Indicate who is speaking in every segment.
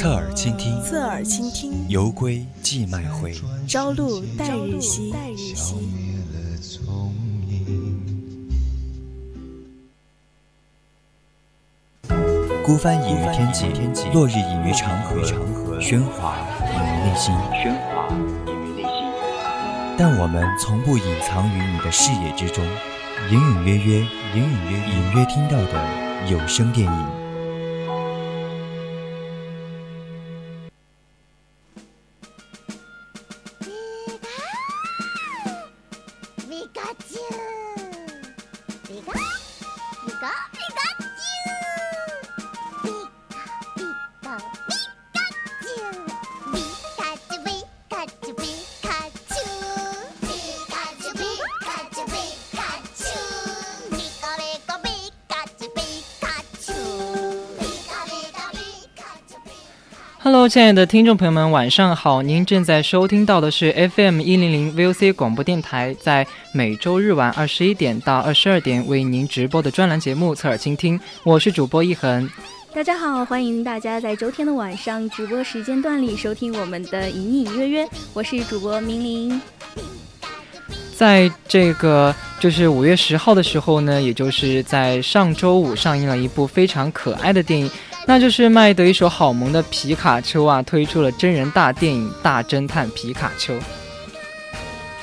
Speaker 1: 侧耳倾听，
Speaker 2: 侧耳倾听，
Speaker 1: 游归寄麦回，
Speaker 2: 朝露待日晞。
Speaker 1: 孤帆隐于天际，落日隐于长河，喧哗隐于内心，喧哗隐于内心。但我们从不隐藏于你的视野之中，隐隐约约，隐隐约隐约听到的有声电影。
Speaker 3: Hello，亲爱的听众朋友们，晚上好！您正在收听到的是 FM 一零零 VOC 广播电台，在每周日晚二十一点到二十二点为您直播的专栏节目《侧耳倾听》，我是主播一恒。
Speaker 4: 大家好，欢迎大家在周天的晚上直播时间段里收听我们的隐隐约约，我是主播明玲。
Speaker 3: 在这个就是五月十号的时候呢，也就是在上周五上映了一部非常可爱的电影。那就是卖得一手好萌的皮卡丘啊，推出了真人大电影《大侦探皮卡丘》。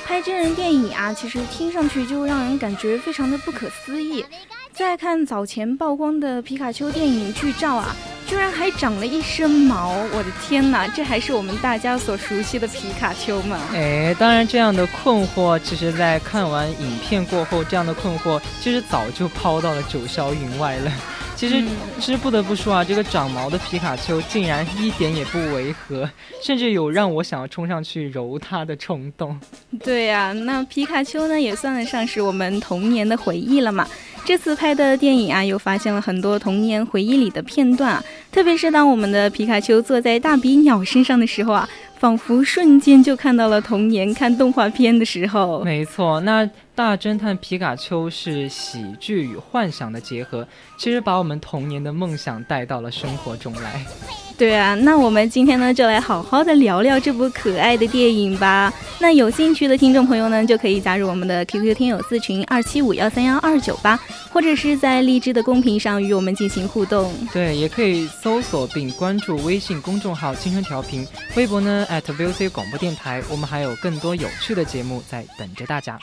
Speaker 4: 拍真人电影啊，其实听上去就让人感觉非常的不可思议。再看早前曝光的皮卡丘电影剧照啊，居然还长了一身毛！我的天哪，这还是我们大家所熟悉的皮卡丘吗？
Speaker 3: 哎，当然，这样的困惑，其实在看完影片过后，这样的困惑其实早就抛到了九霄云外了。其实，其实不得不说啊，这个长毛的皮卡丘竟然一点也不违和，甚至有让我想要冲上去揉它的冲动。
Speaker 4: 对呀，那皮卡丘呢，也算得上是我们童年的回忆了嘛。这次拍的电影啊，又发现了很多童年回忆里的片段啊，特别是当我们的皮卡丘坐在大鼻鸟身上的时候啊。仿佛瞬间就看到了童年看动画片的时候。
Speaker 3: 没错，那大侦探皮卡丘是喜剧与幻想的结合，其实把我们童年的梦想带到了生活中来。
Speaker 4: 对啊，那我们今天呢就来好好的聊聊这部可爱的电影吧。那有兴趣的听众朋友呢，就可以加入我们的 QQ 听友四群二七五幺三幺二九八，或者是在荔枝的公屏上与我们进行互动。
Speaker 3: 对，也可以搜索并关注微信公众号“青春调频”，微博呢 @VOC 广播电台，我们还有更多有趣的节目在等着大家。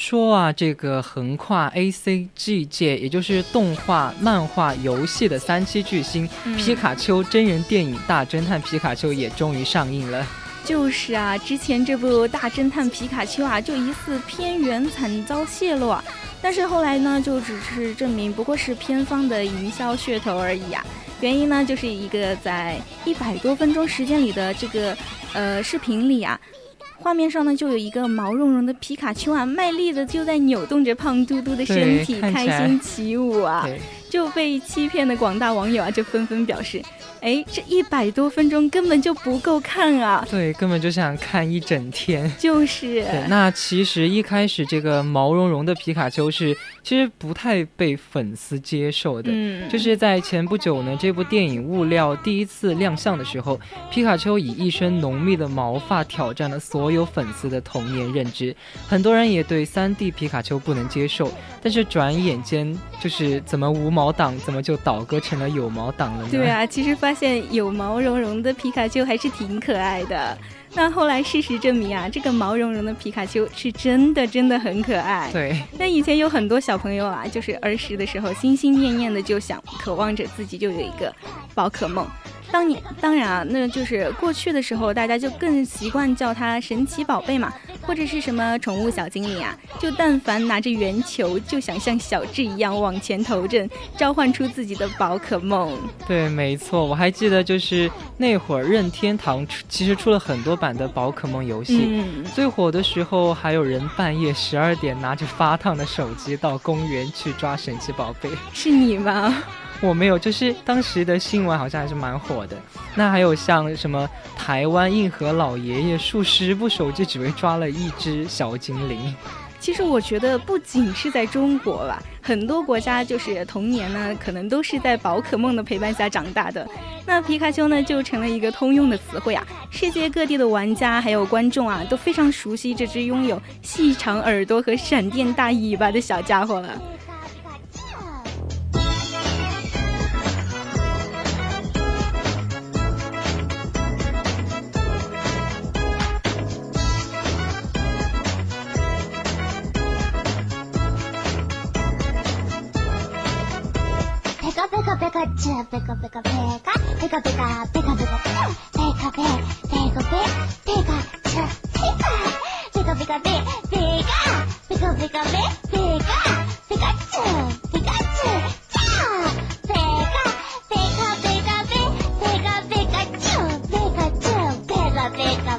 Speaker 3: 说啊，这个横跨 A C G 界，也就是动画、漫画、游戏的三栖巨星皮卡丘真人电影《大侦探皮卡丘》也终于上映了。
Speaker 4: 就是啊，之前这部《大侦探皮卡丘》啊，就疑似片源惨遭泄露啊，但是后来呢，就只是证明不过是片方的营销噱头而已啊。原因呢，就是一个在一百多分钟时间里的这个呃视频里啊。画面上呢，就有一个毛茸茸的皮卡丘啊，卖力的就在扭动着胖嘟嘟的身体，开心起舞啊，就被欺骗的广大网友啊，就纷纷表示。哎，这一百多分钟根本就不够看啊！
Speaker 3: 对，根本就想看一整天。
Speaker 4: 就是。
Speaker 3: 对，那其实一开始这个毛茸茸的皮卡丘是其实不太被粉丝接受的。嗯。就是在前不久呢，这部电影物料第一次亮相的时候，皮卡丘以一身浓密的毛发挑战了所有粉丝的童年认知，很多人也对三 D 皮卡丘不能接受。但是转眼间，就是怎么无毛党怎么就倒戈成了有毛党了呢？
Speaker 4: 对啊，其实发现有毛茸茸的皮卡丘还是挺可爱的。那后来事实证明啊，这个毛茸茸的皮卡丘是真的真的很可爱。
Speaker 3: 对，
Speaker 4: 那以前有很多小朋友啊，就是儿时的时候心心念念的就想，渴望着自己就有一个宝可梦。当年当然啊，那就是过去的时候，大家就更习惯叫它神奇宝贝嘛，或者是什么宠物小精灵啊。就但凡拿着圆球，就想像小智一样往前投掷，召唤出自己的宝可梦。
Speaker 3: 对，没错，我还记得就是那会儿任天堂其实出了很多版的宝可梦游戏，最火的时候还有人半夜十二点拿着发烫的手机到公园去抓神奇宝贝。
Speaker 4: 是你吗？
Speaker 3: 我没有，就是当时的新闻好像还是蛮火的。那还有像什么台湾硬核老爷爷数十部手机只为抓了一只小精灵。
Speaker 4: 其实我觉得不仅是在中国吧，很多国家就是童年呢，可能都是在宝可梦的陪伴下长大的。那皮卡丘呢，就成了一个通用的词汇啊。世界各地的玩家还有观众啊，都非常熟悉这只拥有细长耳朵和闪电大尾巴的小家伙了。
Speaker 5: チュペコペコペカペカペカペカペカペカペカペペペコペペペカチュペカペカペカペペカペカペカペペカペカチュペカチュペカチュペカペカペカペカチュペカチュペカペカペカペカ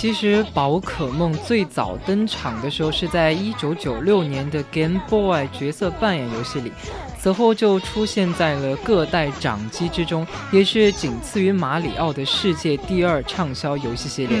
Speaker 3: 其实宝可梦最早登场的时候是在一九九六年的 Game Boy 角色扮演游戏里。此后就出现在了各代掌机之中，也是仅次于马里奥的世界第二畅销游戏系列。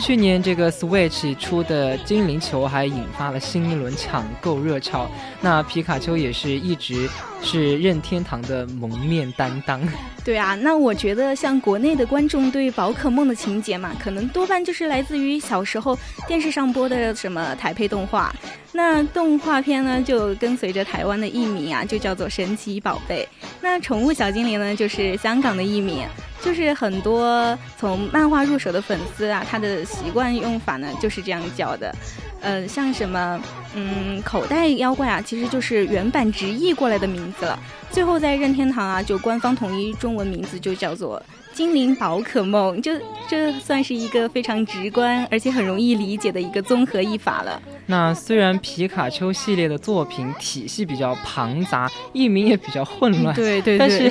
Speaker 3: 去年这个 Switch 出的精灵球还引发了新一轮抢购热潮。那皮卡丘也是一直是任天堂的蒙面担当。
Speaker 4: 对啊，那我觉得像国内的观众对宝可梦的情节嘛，可能多半就是来自于小时候电视上播的什么台配动画。那动画片呢，就跟随着台湾的译名啊，就叫做《神奇宝贝》。那宠物小精灵呢，就是香港的译名，就是很多从漫画入手的粉丝啊，他的习惯用法呢，就是这样叫的。呃，像什么，嗯，口袋妖怪啊，其实就是原版直译过来的名字了。最后在任天堂啊，就官方统一中文名字就叫做。精灵宝可梦，就这算是一个非常直观而且很容易理解的一个综合译法了。
Speaker 3: 那虽然皮卡丘系列的作品体系比较庞杂，译名也比较混乱，
Speaker 4: 对对对，
Speaker 3: 但是。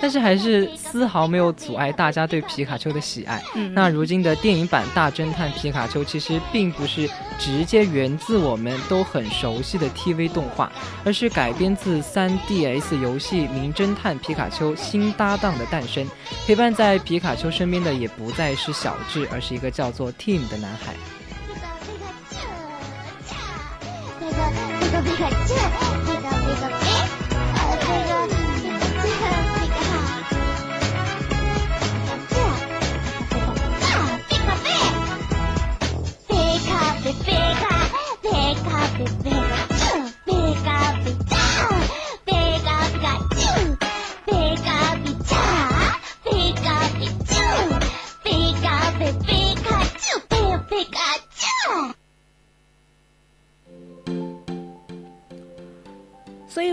Speaker 3: 但是还是丝毫没有阻碍大家对皮卡丘的喜爱。嗯那如今的电影版《大侦探皮卡丘》其实并不是直接源自我们都很熟悉的 TV 动画，而是改编自 3DS 游戏《名侦探皮卡丘：新搭档的诞生》。陪伴在皮卡丘身边的也不再是小智，而是一个叫做 Tim 的男孩。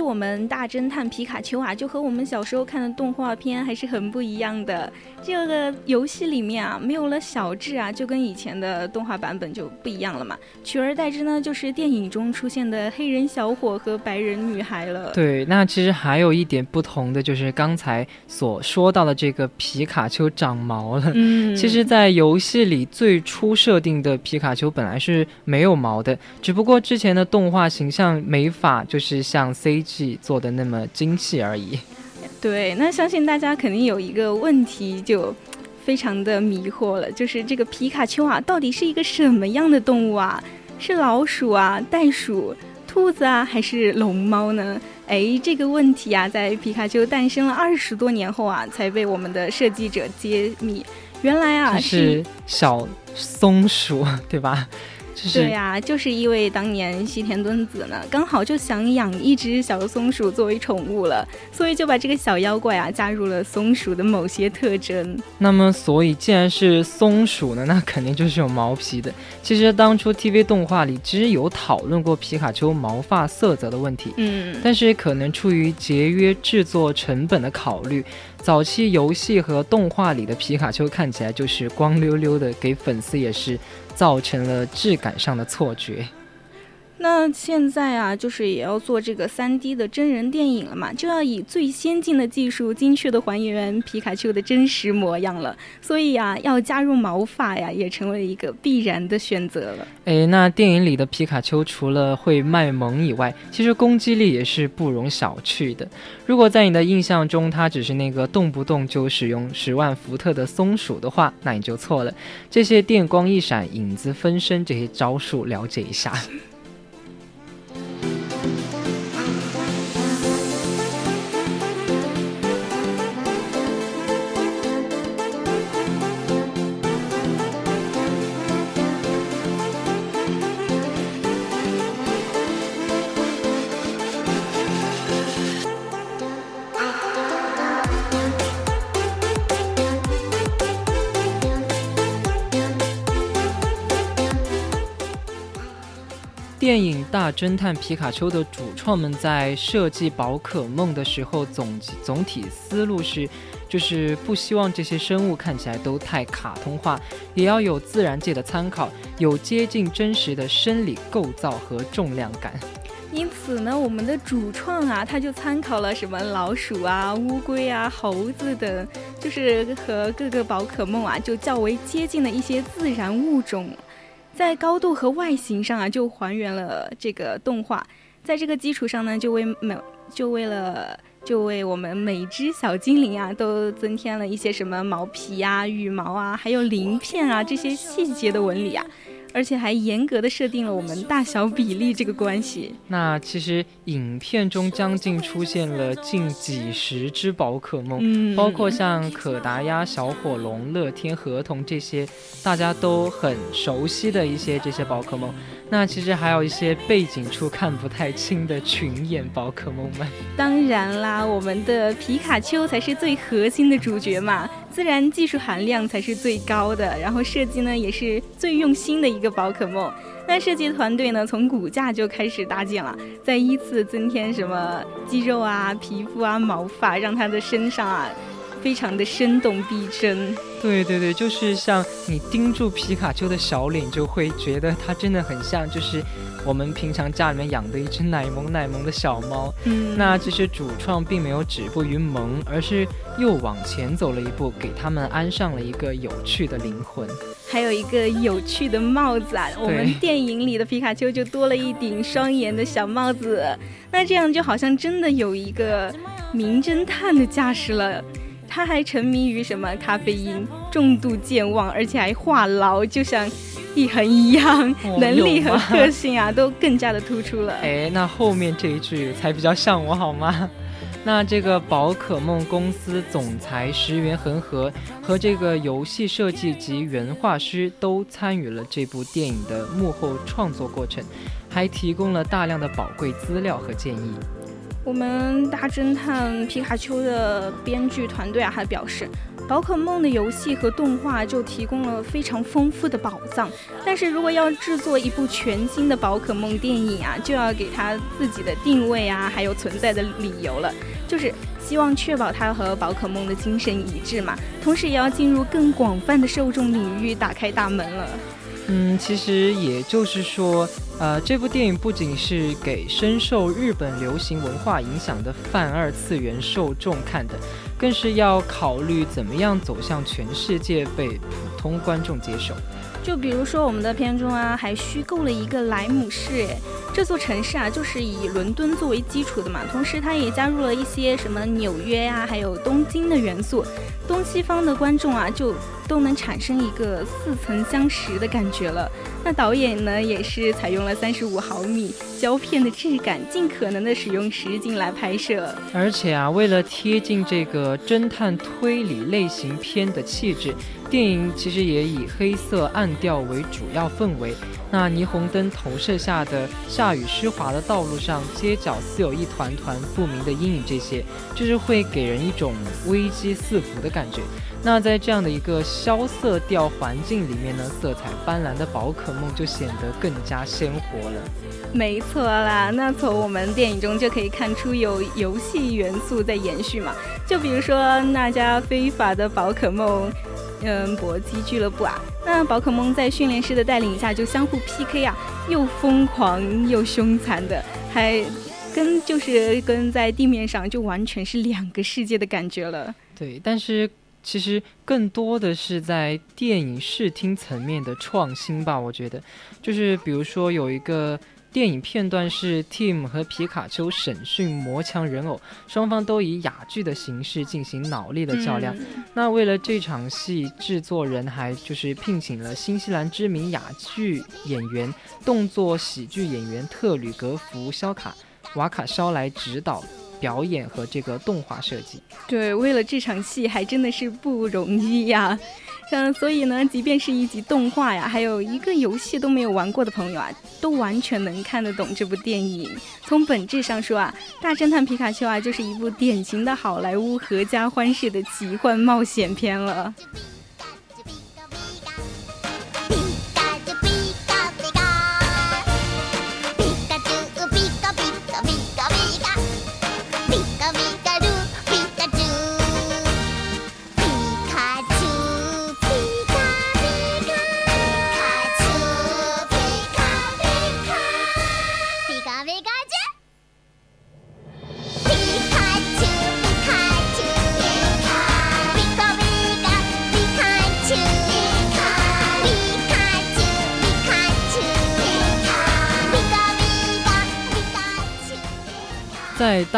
Speaker 4: 我们大侦探皮卡丘啊，就和我们小时候看的动画片还是很不一样的。这个游戏里面啊，没有了小智啊，就跟以前的动画版本就不一样了嘛。取而代之呢，就是电影中出现的黑人小伙和白人女孩了。
Speaker 3: 对，那其实还有一点不同的，就是刚才所说到的这个皮卡丘长毛了。嗯，其实，在游戏里最初设定的皮卡丘本来是没有毛的，只不过之前的动画形象没法就是像 CG。做的那么精细而已。
Speaker 4: 对，那相信大家肯定有一个问题就非常的迷惑了，就是这个皮卡丘啊，到底是一个什么样的动物啊？是老鼠啊、袋鼠、兔子啊，还是龙猫呢？哎，这个问题啊，在皮卡丘诞生了二十多年后啊，才被我们的设计者揭秘。原来啊，
Speaker 3: 是小松鼠，对吧？
Speaker 4: 对呀，就是因为当年西田敦子呢，刚好就想养一只小松鼠作为宠物了，所以就把这个小妖怪啊加入了松鼠的某些特征。
Speaker 3: 那么，所以既然是松鼠呢，那肯定就是有毛皮的。其实当初 TV 动画里其实有讨论过皮卡丘毛发色泽的问题，
Speaker 4: 嗯，
Speaker 3: 但是可能出于节约制作成本的考虑。早期游戏和动画里的皮卡丘看起来就是光溜溜的，给粉丝也是造成了质感上的错觉。
Speaker 4: 那现在啊，就是也要做这个三 D 的真人电影了嘛，就要以最先进的技术，精确的还原皮卡丘的真实模样了。所以啊，要加入毛发呀，也成为一个必然的选择了。
Speaker 3: 哎，那电影里的皮卡丘除了会卖萌以外，其实攻击力也是不容小觑的。如果在你的印象中，它只是那个动不动就使用十万伏特的松鼠的话，那你就错了。这些电光一闪、影子分身这些招数，了解一下。电影《大侦探皮卡丘》的主创们在设计宝可梦的时候，总总体思路是，就是不希望这些生物看起来都太卡通化，也要有自然界的参考，有接近真实的生理构造和重量感。
Speaker 4: 因此呢，我们的主创啊，他就参考了什么老鼠啊、乌龟啊、猴子等，就是和各个宝可梦啊，就较为接近的一些自然物种。在高度和外形上啊，就还原了这个动画。在这个基础上呢，就为每就为了就为我们每只小精灵啊，都增添了一些什么毛皮啊、羽毛啊，还有鳞片啊这些细节的纹理啊。而且还严格的设定了我们大小比例这个关系。
Speaker 3: 那其实影片中将近出现了近几十只宝可梦，
Speaker 4: 嗯，
Speaker 3: 包括像可达鸭、小火龙、乐天、河童这些大家都很熟悉的一些这些宝可梦。那其实还有一些背景处看不太清的群演宝可梦们。
Speaker 4: 当然啦，我们的皮卡丘才是最核心的主角嘛。自然技术含量才是最高的，然后设计呢也是最用心的一个宝可梦。那设计团队呢从骨架就开始搭建了，再依次增添什么肌肉啊、皮肤啊、毛发，让它的身上啊非常的生动逼真。
Speaker 3: 对对对，就是像你盯住皮卡丘的小脸，就会觉得它真的很像，就是。我们平常家里面养的一只奶萌奶萌的小猫，
Speaker 4: 嗯，
Speaker 3: 那其实主创并没有止步于萌，而是又往前走了一步，给他们安上了一个有趣的灵魂，
Speaker 4: 还有一个有趣的帽子啊！我们电影里的皮卡丘就多了一顶双眼的小帽子，那这样就好像真的有一个名侦探的架势了。他还沉迷于什么咖啡因，重度健忘，而且还话痨，就像。一恒一样，能力和个性啊，都更加的突出了。
Speaker 3: 哎，那后面这一句才比较像我好吗？那这个宝可梦公司总裁石原恒和和这个游戏设计及原画师都参与了这部电影的幕后创作过程，还提供了大量的宝贵资料和建议。
Speaker 4: 我们大侦探皮卡丘的编剧团队啊，还表示。宝可梦的游戏和动画就提供了非常丰富的宝藏，但是如果要制作一部全新的宝可梦电影啊，就要给它自己的定位啊，还有存在的理由了，就是希望确保它和宝可梦的精神一致嘛，同时也要进入更广泛的受众领域，打开大门了。
Speaker 3: 嗯，其实也就是说，呃，这部电影不仅是给深受日本流行文化影响的泛二次元受众看的。更是要考虑怎么样走向全世界，被普通观众接受。
Speaker 4: 就比如说我们的片中啊，还虚构了一个莱姆市，这座城市啊，就是以伦敦作为基础的嘛。同时，它也加入了一些什么纽约呀，还有东京的元素。东西方的观众啊，就都能产生一个似曾相识的感觉了。那导演呢，也是采用了三十五毫米胶片的质感，尽可能的使用实景来拍摄。
Speaker 3: 而且啊，为了贴近这个侦探推理类型片的气质，电影其实也以黑色暗调为主要氛围。那霓虹灯投射下的下雨湿滑的道路上，街角似有一团团不明的阴影，这些就是会给人一种危机四伏的感觉。那在这样的一个萧色调环境里面呢，色彩斑斓的宝可梦就显得更加鲜活了。
Speaker 4: 没错啦，那从我们电影中就可以看出有游戏元素在延续嘛。就比如说那家非法的宝可梦，嗯，搏击俱乐部啊，那宝可梦在训练师的带领下就相互 PK 啊，又疯狂又凶残的，还跟就是跟在地面上就完全是两个世界的感觉了。
Speaker 3: 对，但是。其实更多的是在电影视听层面的创新吧，我觉得，就是比如说有一个电影片段是 Tim 和皮卡丘审讯魔强人偶，双方都以哑剧的形式进行脑力的较量。那为了这场戏，制作人还就是聘请了新西兰知名哑剧演员、动作喜剧演员特吕格福肖卡瓦卡肖来指导。表演和这个动画设计，
Speaker 4: 对，为了这场戏还真的是不容易呀。嗯，所以呢，即便是一集动画呀，还有一个游戏都没有玩过的朋友啊，都完全能看得懂这部电影。从本质上说啊，《大侦探皮卡丘》啊，就是一部典型的好莱坞合家欢式的奇幻冒险片了。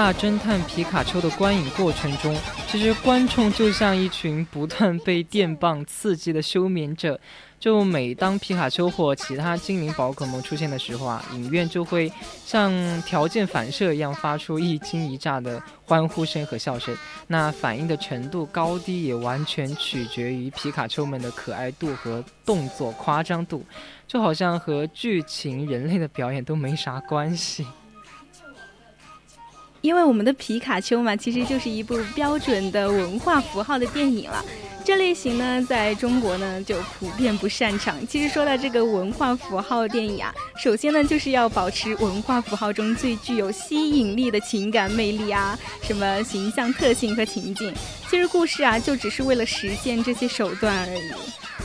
Speaker 3: 大侦探皮卡丘的观影过程中，其实观众就像一群不断被电棒刺激的休眠者。就每当皮卡丘或其他精灵宝可梦出现的时候啊，影院就会像条件反射一样发出一惊一乍的欢呼声和笑声。那反应的程度高低也完全取决于皮卡丘们的可爱度和动作夸张度，就好像和剧情、人类的表演都没啥关系。
Speaker 4: 因为我们的皮卡丘嘛，其实就是一部标准的文化符号的电影了。这类型呢，在中国呢就普遍不擅长。其实说到这个文化符号电影啊，首先呢就是要保持文化符号中最具有吸引力的情感魅力啊，什么形象特性和情境。其实故事啊，就只是为了实现这些手段而已。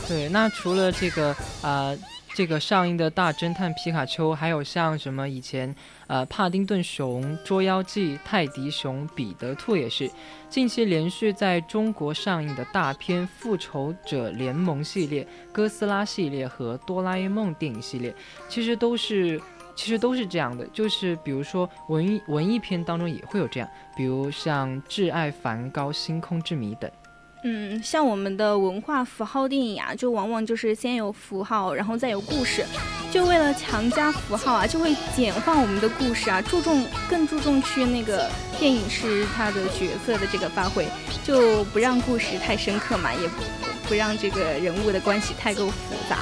Speaker 3: 对，那除了这个啊。这个上映的大侦探皮卡丘，还有像什么以前，呃，帕丁顿熊、捉妖记、泰迪熊、彼得兔也是，近期连续在中国上映的大片《复仇者联盟》系列、哥斯拉系列和哆啦 A 梦电影系列，其实都是，其实都是这样的，就是比如说文艺文艺片当中也会有这样，比如像《挚爱梵高星空之谜》等。
Speaker 4: 嗯，像我们的文化符号电影啊，就往往就是先有符号，然后再有故事。就为了强加符号啊，就会简化我们的故事啊，注重更注重去那个电影是他的角色的这个发挥，就不让故事太深刻嘛，也不不让这个人物的关系太够复杂。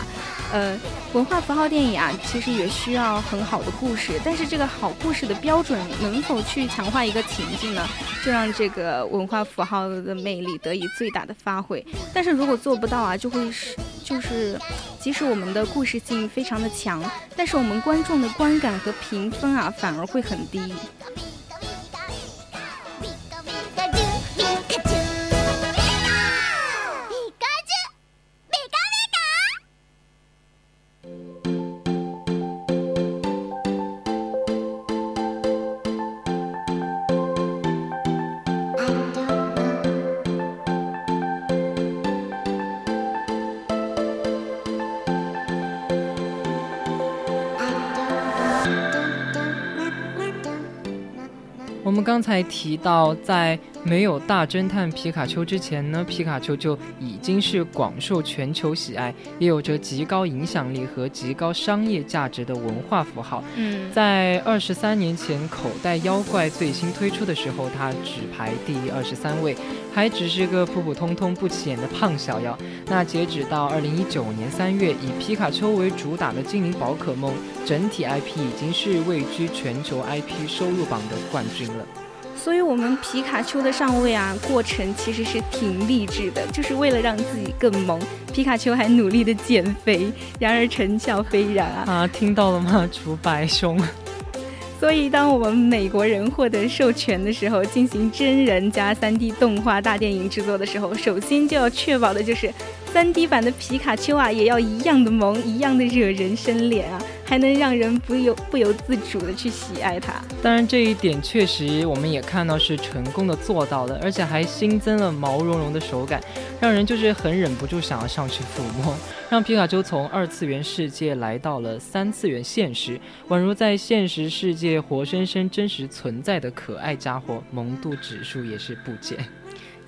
Speaker 4: 呃，文化符号电影啊，其实也需要很好的故事，但是这个好故事的标准能否去强化一个情境呢？就让这个文化符号的魅力得以最大的发挥。但是如果做不到啊，就会是就是，即使我们的故事性非常的强，但是我们观众的观感和评分啊，反而会很低。
Speaker 3: 们刚才提到，在没有大侦探皮卡丘之前呢，皮卡丘就已经是广受全球喜爱，也有着极高影响力和极高商业价值的文化符号。
Speaker 4: 嗯，
Speaker 3: 在二十三年前，口袋妖怪最新推出的时候，它只排第二十三位，还只是个普普通通不起眼的胖小妖。那截止到二零一九年三月，以皮卡丘为主打的精灵宝可梦整体 IP 已经是位居全球 IP 收入榜的冠军了。
Speaker 4: 所以，我们皮卡丘的上位啊，过程其实是挺励志的，就是为了让自己更萌。皮卡丘还努力的减肥，然而成效斐然啊！
Speaker 3: 啊，听到了吗，竹白兄？
Speaker 4: 所以，当我们美国人获得授权的时候，进行真人加 3D 动画大电影制作的时候，首先就要确保的就是。三 D 版的皮卡丘啊，也要一样的萌，一样的惹人生怜啊，还能让人不由不由自主的去喜爱它。
Speaker 3: 当然，这一点确实我们也看到是成功的做到了，而且还新增了毛茸茸的手感，让人就是很忍不住想要上去抚摸，让皮卡丘从二次元世界来到了三次元现实，宛如在现实世界活生生真实存在的可爱家伙，萌度指数也是不减。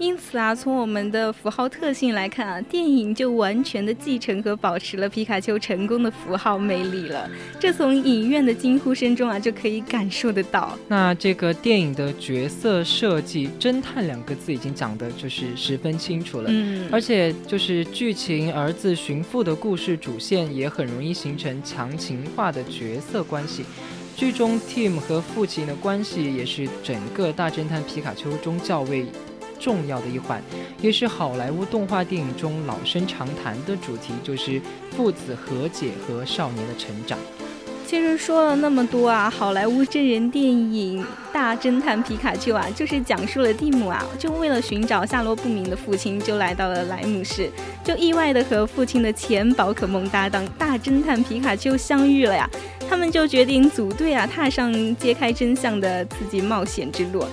Speaker 4: 因此啊，从我们的符号特性来看啊，电影就完全的继承和保持了皮卡丘成功的符号魅力了。这从影院的惊呼声中啊，就可以感受得到。
Speaker 3: 那这个电影的角色设计，侦探两个字已经讲的就是十分清楚了。嗯，而且就是剧情儿子寻父的故事主线，也很容易形成强情化的角色关系。剧中 Tim 和父亲的关系，也是整个大侦探皮卡丘中较为。重要的一环，也是好莱坞动画电影中老生常谈的主题，就是父子和解和少年的成长。
Speaker 4: 其实说了那么多啊，好莱坞真人电影《大侦探皮卡丘》啊，就是讲述了蒂姆啊，就为了寻找下落不明的父亲，就来到了莱姆市，就意外的和父亲的前宝可梦搭档大侦探皮卡丘相遇了呀。他们就决定组队啊，踏上揭开真相的刺激冒险之路。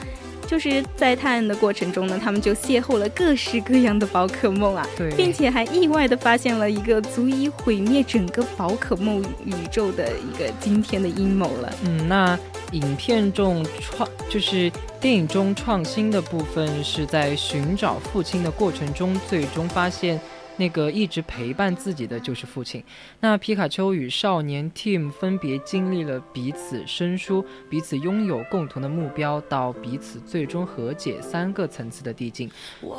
Speaker 4: 就是在探案的过程中呢，他们就邂逅了各式各样的宝可梦啊，并且还意外的发现了一个足以毁灭整个宝可梦宇宙的一个惊天的阴谋了。
Speaker 3: 嗯，那影片中创就是电影中创新的部分是在寻找父亲的过程中，最终发现。那个一直陪伴自己的就是父亲。那皮卡丘与少年 Tim 分别经历了彼此生疏、彼此拥有共同的目标，到彼此最终和解三个层次的递进，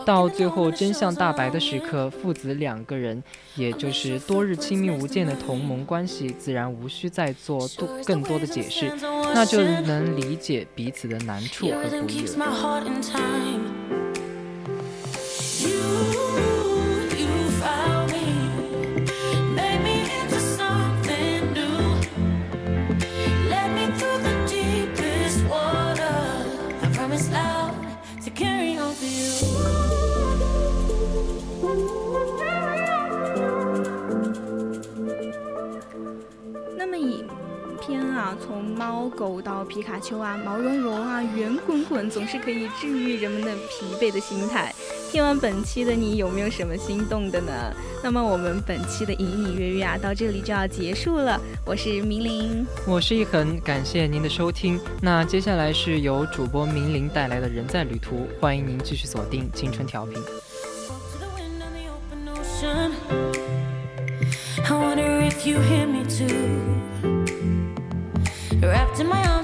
Speaker 3: 到最后真相大白的时刻，父子两个人，也就是多日亲密无间的同盟关系，自然无需再做多更多的解释，那就能理解彼此的难处和不易了。
Speaker 4: 从猫狗到皮卡丘啊，毛茸茸啊，圆滚滚，总是可以治愈人们的疲惫的心态。听完本期的你，有没有什么心动的呢？那么我们本期的隐隐约约啊，到这里就要结束了。我是明玲，
Speaker 3: 我是一恒，感谢您的收听。那接下来是由主播明玲带来的人在旅途，欢迎您继续锁定青春调频。wrapped in my arms with every moment. wrapped in my arms.